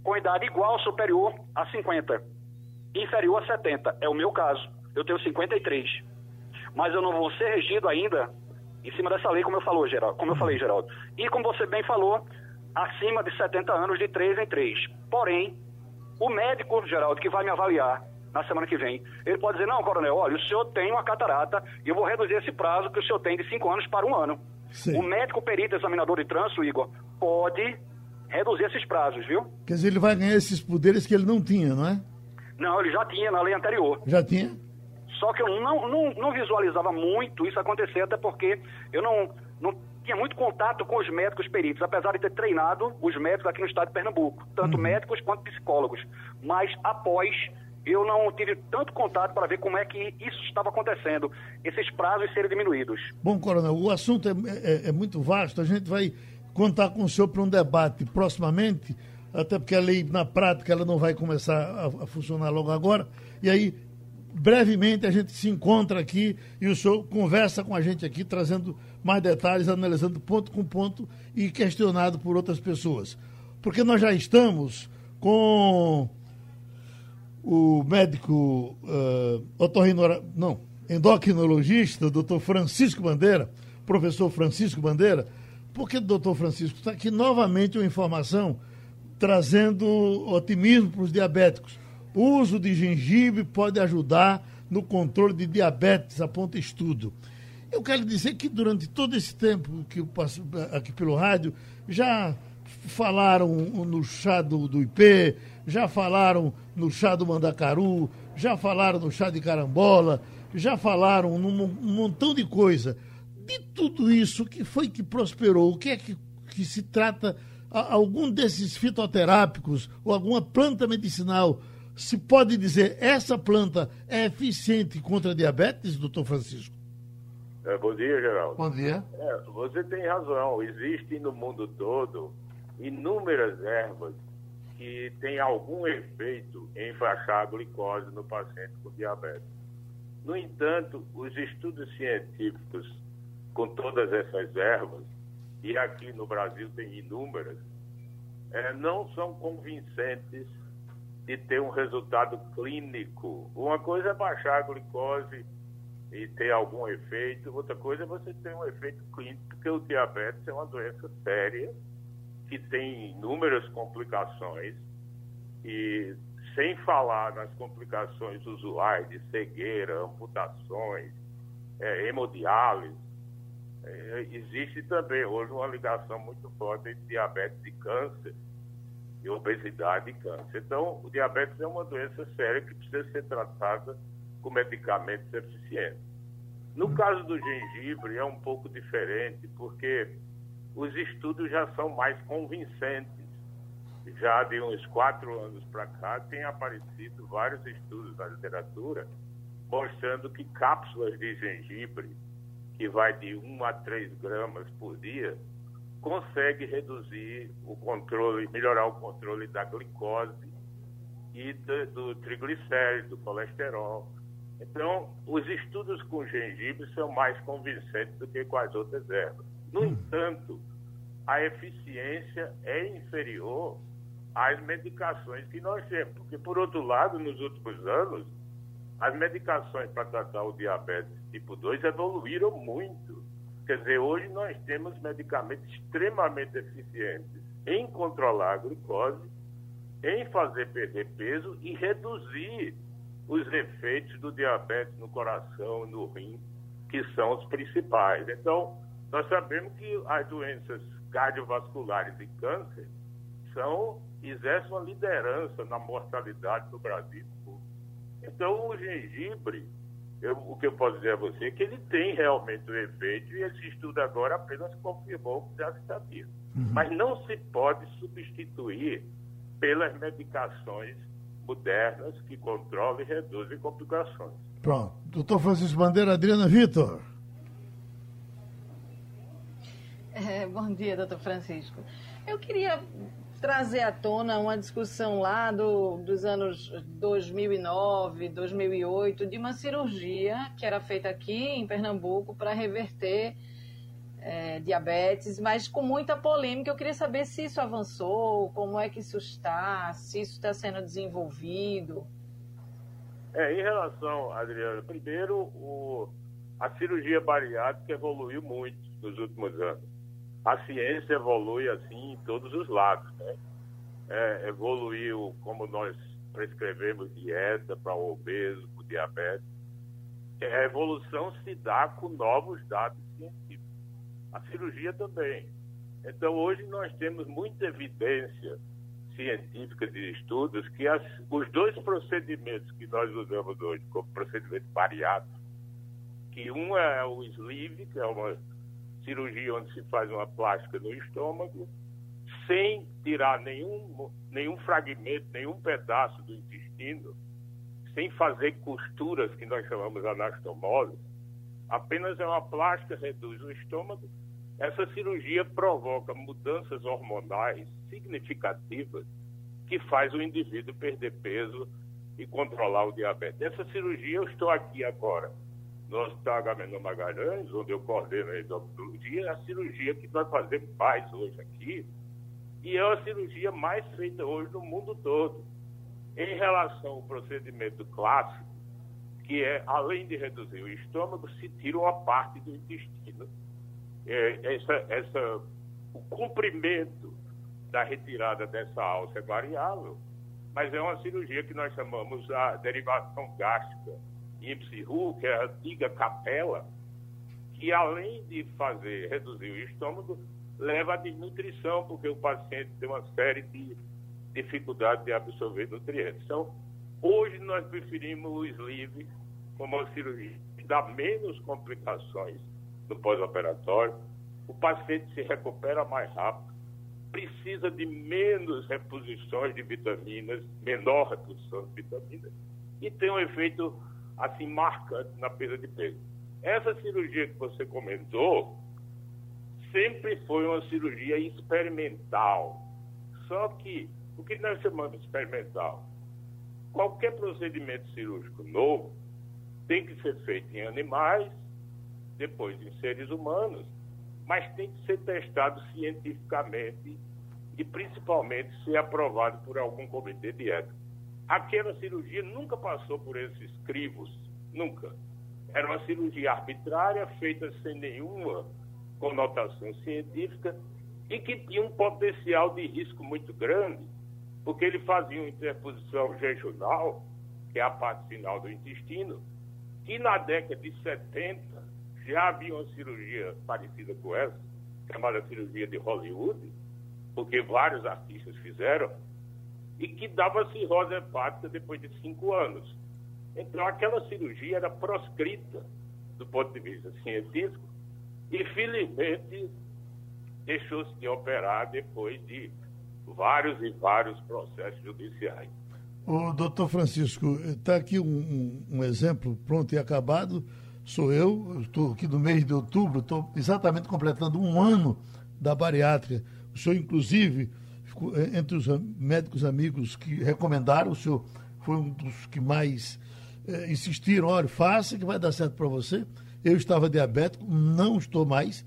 Speaker 8: com idade igual ou superior a 50, inferior a 70. É o meu caso, eu tenho 53. Mas eu não vou ser regido ainda em cima dessa lei, como eu, falou, Geraldo, como eu falei, Geraldo. E como você bem falou, acima de 70 anos, de 3 em 3. Porém, o médico, Geraldo, que vai me avaliar na semana que vem. Ele pode dizer, não, coronel, olha, o senhor tem uma catarata e eu vou reduzir esse prazo que o senhor tem de cinco anos para um ano. Sim. O médico perito examinador de trânsito, Igor, pode reduzir esses prazos, viu?
Speaker 2: Quer dizer, ele vai ganhar esses poderes que ele não tinha, não é?
Speaker 8: Não, ele já tinha na lei anterior.
Speaker 2: Já tinha?
Speaker 8: Só que eu não, não, não visualizava muito isso acontecer, até porque eu não, não tinha muito contato com os médicos peritos, apesar de ter treinado os médicos aqui no estado de Pernambuco, tanto uhum. médicos quanto psicólogos. Mas após eu não tive tanto contato para ver como é que isso estava acontecendo, esses prazos serem diminuídos.
Speaker 2: Bom, Coronel, o assunto é, é, é muito vasto, a gente vai contar com o senhor para um debate proximamente, até porque a lei, na prática, ela não vai começar a, a funcionar logo agora, e aí brevemente a gente se encontra aqui e o senhor conversa com a gente aqui, trazendo mais detalhes, analisando ponto com ponto e questionado por outras pessoas. Porque nós já estamos com o médico uh, otorrinora, não, endocrinologista, doutor Francisco Bandeira, professor Francisco Bandeira, porque doutor Francisco? Está aqui novamente uma informação trazendo otimismo para os diabéticos. O uso de gengibre pode ajudar no controle de diabetes, aponta estudo. Eu quero dizer que durante todo esse tempo que eu passo aqui pelo rádio, já falaram no chá do, do IP, já falaram no chá do Mandacaru, já falaram no chá de carambola, já falaram num um montão de coisa. De tudo isso, o que foi que prosperou? O que é que, que se trata? Algum desses fitoterápicos ou alguma planta medicinal se pode dizer essa planta é eficiente contra a diabetes, doutor Francisco?
Speaker 9: É, bom dia, Geraldo.
Speaker 2: Bom dia.
Speaker 9: É, você tem razão. Existem no mundo todo inúmeras ervas que têm algum efeito em baixar a glicose no paciente com diabetes. No entanto, os estudos científicos com todas essas ervas, e aqui no Brasil tem inúmeras, é, não são convincentes de ter um resultado clínico. Uma coisa é baixar a glicose e ter algum efeito, outra coisa é você ter um efeito clínico, porque o diabetes é uma doença séria que tem inúmeras complicações e sem falar nas complicações usuais de cegueira, amputações, é, hemodiálise, é, existe também hoje uma ligação muito forte entre diabetes e câncer, e obesidade e câncer. Então, o diabetes é uma doença séria que precisa ser tratada com medicamentos eficientes. No caso do gengibre, é um pouco diferente, porque os estudos já são mais convincentes. Já de uns quatro anos para cá, tem aparecido vários estudos na literatura mostrando que cápsulas de gengibre, que vai de 1 a 3 gramas por dia, consegue reduzir o controle, melhorar o controle da glicose e do, do triglicérido, do colesterol. Então, os estudos com gengibre são mais convincentes do que com as outras ervas. No hum. entanto, a eficiência é inferior às medicações que nós temos. Porque, por outro lado, nos últimos anos, as medicações para tratar o diabetes tipo 2 evoluíram muito. Quer dizer, hoje nós temos medicamentos extremamente eficientes em controlar a glicose, em fazer perder peso e reduzir os efeitos do diabetes no coração, no rim, que são os principais. Então, nós sabemos que as doenças cardiovasculares e câncer são exercem uma liderança na mortalidade no Brasil. Então, o gengibre eu, o que eu posso dizer a você é que ele tem realmente o efeito e esse estudo agora apenas confirmou que já está vivo. Uhum. Mas não se pode substituir pelas medicações modernas que controlam e reduzem complicações.
Speaker 2: Pronto. Doutor Francisco Bandeira, Adriana Vitor.
Speaker 4: É, bom dia, doutor Francisco. Eu queria trazer à tona uma discussão lá do, dos anos 2009, 2008, de uma cirurgia que era feita aqui em Pernambuco para reverter é, diabetes, mas com muita polêmica. Eu queria saber se isso avançou, como é que isso está, se isso está sendo desenvolvido.
Speaker 9: É, em relação, Adriana, primeiro, o, a cirurgia bariátrica evoluiu muito nos últimos anos a ciência evolui assim em todos os lados. Né? É, evoluiu como nós prescrevemos dieta para o obeso, para o diabetes. A evolução se dá com novos dados científicos. A cirurgia também. Então, hoje nós temos muita evidência científica de estudos que as, os dois procedimentos que nós usamos hoje como procedimento bariátrico, que um é o sleeve, que é uma cirurgia onde se faz uma plástica no estômago, sem tirar nenhum, nenhum fragmento, nenhum pedaço do intestino, sem fazer costuras que nós chamamos anastomose, apenas é uma plástica, reduz o estômago. Essa cirurgia provoca mudanças hormonais significativas que faz o indivíduo perder peso e controlar o diabetes. Essa cirurgia eu estou aqui agora no Hospital Agamenon Magalhães, onde eu coordeno a endocrinologia, é a cirurgia que nós fazemos mais hoje aqui, e é a cirurgia mais feita hoje no mundo todo. Em relação ao procedimento clássico, que é, além de reduzir o estômago, se tira uma parte do intestino. É, essa, essa, o comprimento da retirada dessa alça é variável, mas é uma cirurgia que nós chamamos a derivação gástrica Ipsihu, que é a antiga capela, que além de fazer reduzir o estômago, leva à desnutrição, porque o paciente tem uma série de dificuldades de absorver nutrientes. Então, hoje nós preferimos o sleeve como uma cirurgia que dá menos complicações no pós-operatório, o paciente se recupera mais rápido, precisa de menos reposições de vitaminas, menor reposição de vitaminas, e tem um efeito assim marcante na perda de peso. Essa cirurgia que você comentou sempre foi uma cirurgia experimental. Só que o que nós chamamos de experimental? Qualquer procedimento cirúrgico novo tem que ser feito em animais, depois em seres humanos, mas tem que ser testado cientificamente e principalmente ser aprovado por algum comitê de ética. Aquela cirurgia nunca passou por esses crivos, nunca. Era uma cirurgia arbitrária, feita sem nenhuma conotação científica e que tinha um potencial de risco muito grande, porque ele fazia uma interposição regional, que é a parte final do intestino, que na década de 70 já havia uma cirurgia parecida com essa, chamada cirurgia de Hollywood, porque vários artistas fizeram, e que dava cirrose hepática depois de cinco anos. Então, aquela cirurgia era proscrita do ponto de vista científico e, felizmente, deixou-se de operar depois de vários e vários processos judiciais.
Speaker 2: O doutor Francisco, está aqui um, um, exemplo pronto e acabado. Sou eu, estou aqui no mês de outubro, estou exatamente completando um ano da bariátrica. O senhor, inclusive, eh, entre os médicos amigos que recomendaram, o senhor foi um dos que mais é, insistiram, olha, faça que vai dar certo para você. Eu estava diabético, não estou mais.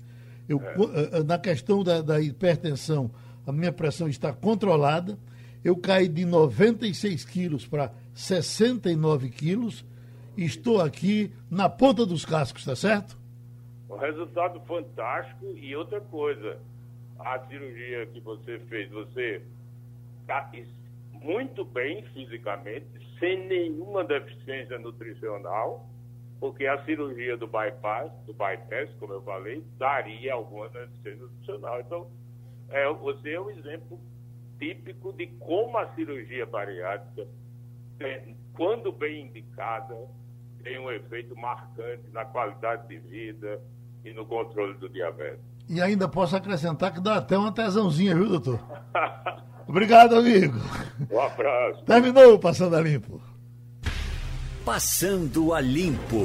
Speaker 2: Eu, é. Na questão da, da hipertensão, a minha pressão está controlada. Eu caí de 96 quilos para 69 quilos. Estou aqui na ponta dos cascos, está certo?
Speaker 9: Um resultado fantástico e outra coisa a cirurgia que você fez, você está muito bem fisicamente, sem nenhuma deficiência nutricional, porque a cirurgia do bypass, do bypass, como eu falei, daria alguma deficiência nutricional. Então, é, você é um exemplo típico de como a cirurgia bariátrica, tem, quando bem indicada, tem um efeito marcante na qualidade de vida e no controle do diabetes.
Speaker 2: E ainda posso acrescentar que dá até uma tesãozinha, viu, doutor? Obrigado, amigo.
Speaker 9: Um abraço.
Speaker 2: Terminou o Passando a Limpo.
Speaker 1: Passando a Limpo.